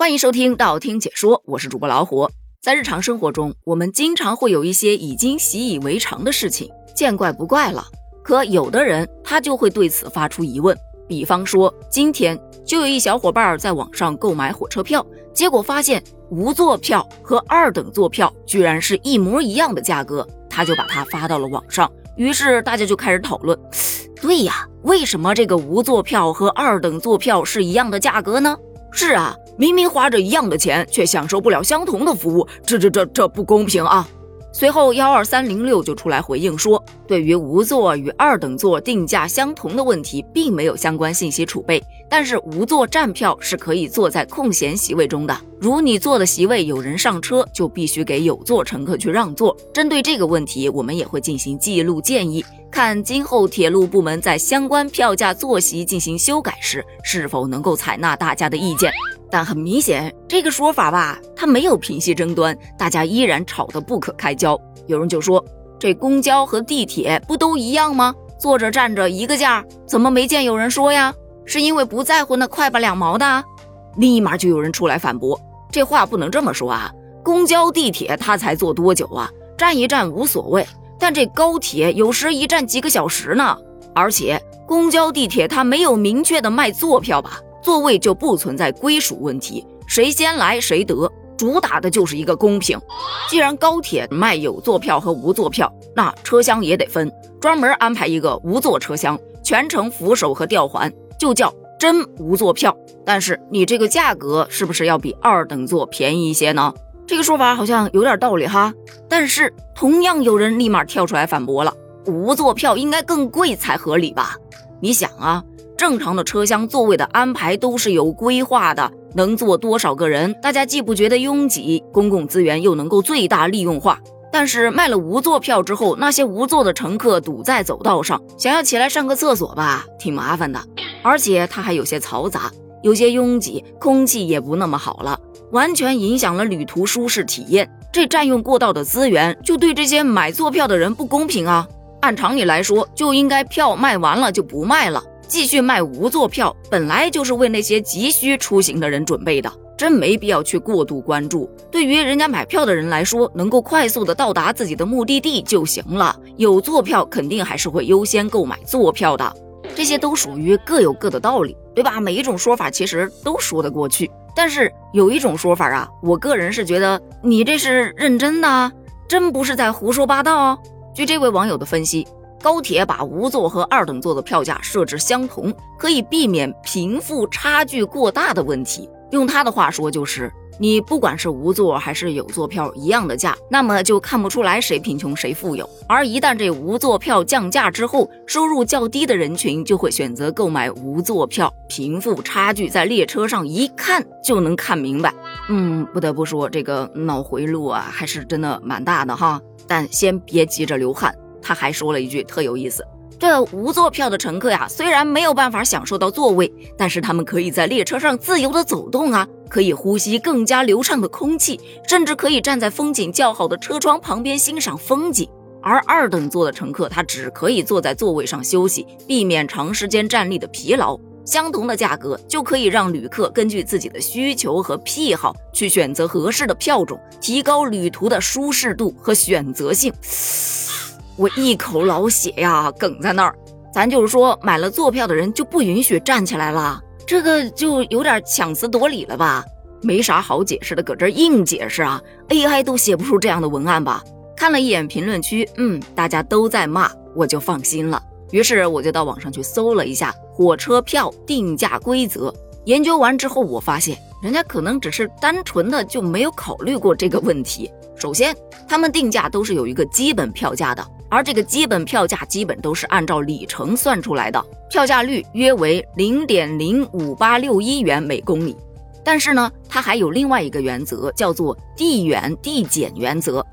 欢迎收听道听解说，我是主播老虎。在日常生活中，我们经常会有一些已经习以为常的事情，见怪不怪了。可有的人他就会对此发出疑问。比方说，今天就有一小伙伴在网上购买火车票，结果发现无座票和二等座票居然是一模一样的价格，他就把它发到了网上。于是大家就开始讨论：对呀，为什么这个无座票和二等座票是一样的价格呢？是啊，明明花着一样的钱，却享受不了相同的服务，这这这这不公平啊！随后，幺二三零六就出来回应说，对于无座与二等座定价相同的问题，并没有相关信息储备。但是无座站票是可以坐在空闲席位中的，如你坐的席位有人上车，就必须给有座乘客去让座。针对这个问题，我们也会进行记录建议，看今后铁路部门在相关票价坐席进行修改时，是否能够采纳大家的意见。但很明显，这个说法吧，它没有平息争端，大家依然吵得不可开交。有人就说，这公交和地铁不都一样吗？坐着站着一个价，怎么没见有人说呀？是因为不在乎那块八两毛的？立马就有人出来反驳，这话不能这么说啊！公交、地铁它才坐多久啊？站一站无所谓，但这高铁有时一站几个小时呢。而且公交、地铁它没有明确的卖座票吧？座位就不存在归属问题，谁先来谁得，主打的就是一个公平。既然高铁卖有座票和无座票，那车厢也得分，专门安排一个无座车厢，全程扶手和吊环，就叫真无座票。但是你这个价格是不是要比二等座便宜一些呢？这个说法好像有点道理哈。但是同样有人立马跳出来反驳了，无座票应该更贵才合理吧？你想啊。正常的车厢座位的安排都是有规划的，能坐多少个人，大家既不觉得拥挤，公共资源又能够最大利用化。但是卖了无座票之后，那些无座的乘客堵在走道上，想要起来上个厕所吧，挺麻烦的。而且它还有些嘈杂，有些拥挤，空气也不那么好了，完全影响了旅途舒适体验。这占用过道的资源，就对这些买座票的人不公平啊！按常理来说，就应该票卖完了就不卖了。继续卖无座票，本来就是为那些急需出行的人准备的，真没必要去过度关注。对于人家买票的人来说，能够快速的到达自己的目的地就行了。有座票肯定还是会优先购买座票的，这些都属于各有各的道理，对吧？每一种说法其实都说得过去，但是有一种说法啊，我个人是觉得你这是认真的，真不是在胡说八道。哦。据这位网友的分析。高铁把无座和二等座的票价设置相同，可以避免贫富差距过大的问题。用他的话说，就是你不管是无座还是有座票一样的价，那么就看不出来谁贫穷谁富有。而一旦这无座票降价之后，收入较低的人群就会选择购买无座票，贫富差距在列车上一看就能看明白。嗯，不得不说，这个脑回路啊，还是真的蛮大的哈。但先别急着流汗。他还说了一句特有意思：这无座票的乘客呀，虽然没有办法享受到座位，但是他们可以在列车上自由的走动啊，可以呼吸更加流畅的空气，甚至可以站在风景较好的车窗旁边欣赏风景。而二等座的乘客，他只可以坐在座位上休息，避免长时间站立的疲劳。相同的价格，就可以让旅客根据自己的需求和癖好去选择合适的票种，提高旅途的舒适度和选择性。我一口老血呀，梗在那儿。咱就是说，买了坐票的人就不允许站起来了，这个就有点强词夺理了吧？没啥好解释的，搁这硬解释啊？AI 都写不出这样的文案吧？看了一眼评论区，嗯，大家都在骂，我就放心了。于是我就到网上去搜了一下火车票定价规则。研究完之后，我发现人家可能只是单纯的就没有考虑过这个问题。首先，他们定价都是有一个基本票价的。而这个基本票价基本都是按照里程算出来的，票价率约为零点零五八六一元每公里。但是呢，它还有另外一个原则，叫做递远递减原则，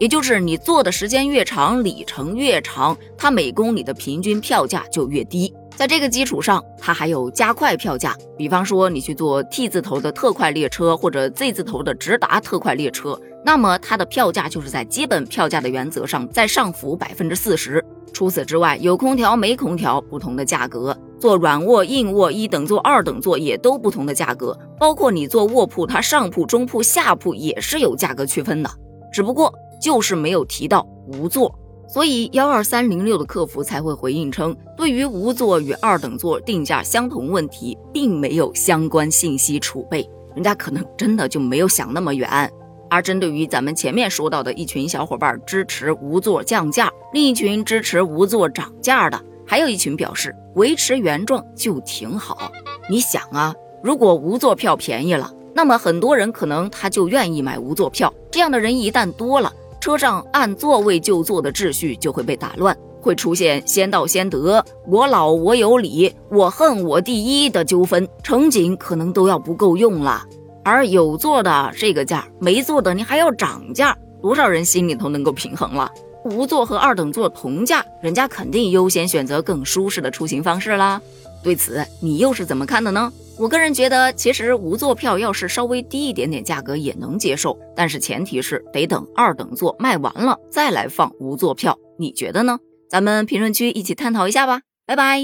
也就是你坐的时间越长，里程越长，它每公里的平均票价就越低。在这个基础上，它还有加快票价，比方说你去坐 T 字头的特快列车或者 Z 字头的直达特快列车。那么它的票价就是在基本票价的原则上再上浮百分之四十。除此之外，有空调没空调不同的价格。坐软卧、硬卧、一等座、二等座也都不同的价格，包括你坐卧铺，它上铺、中铺、下铺也是有价格区分的，只不过就是没有提到无座。所以幺二三零六的客服才会回应称，对于无座与二等座定价相同问题，并没有相关信息储备，人家可能真的就没有想那么远。而针对于咱们前面说到的一群小伙伴支持无座降价，另一群支持无座涨价的，还有一群表示维持原状就挺好。你想啊，如果无座票便宜了，那么很多人可能他就愿意买无座票，这样的人一旦多了。车上按座位就坐的秩序就会被打乱，会出现先到先得、我老我有理、我恨我第一的纠纷，乘警可能都要不够用了。而有座的这个价，没座的你还要涨价，多少人心里头能够平衡了？无座和二等座同价，人家肯定优先选择更舒适的出行方式啦。对此，你又是怎么看的呢？我个人觉得，其实无座票要是稍微低一点点价格也能接受，但是前提是得等二等座卖完了再来放无座票，你觉得呢？咱们评论区一起探讨一下吧，拜拜。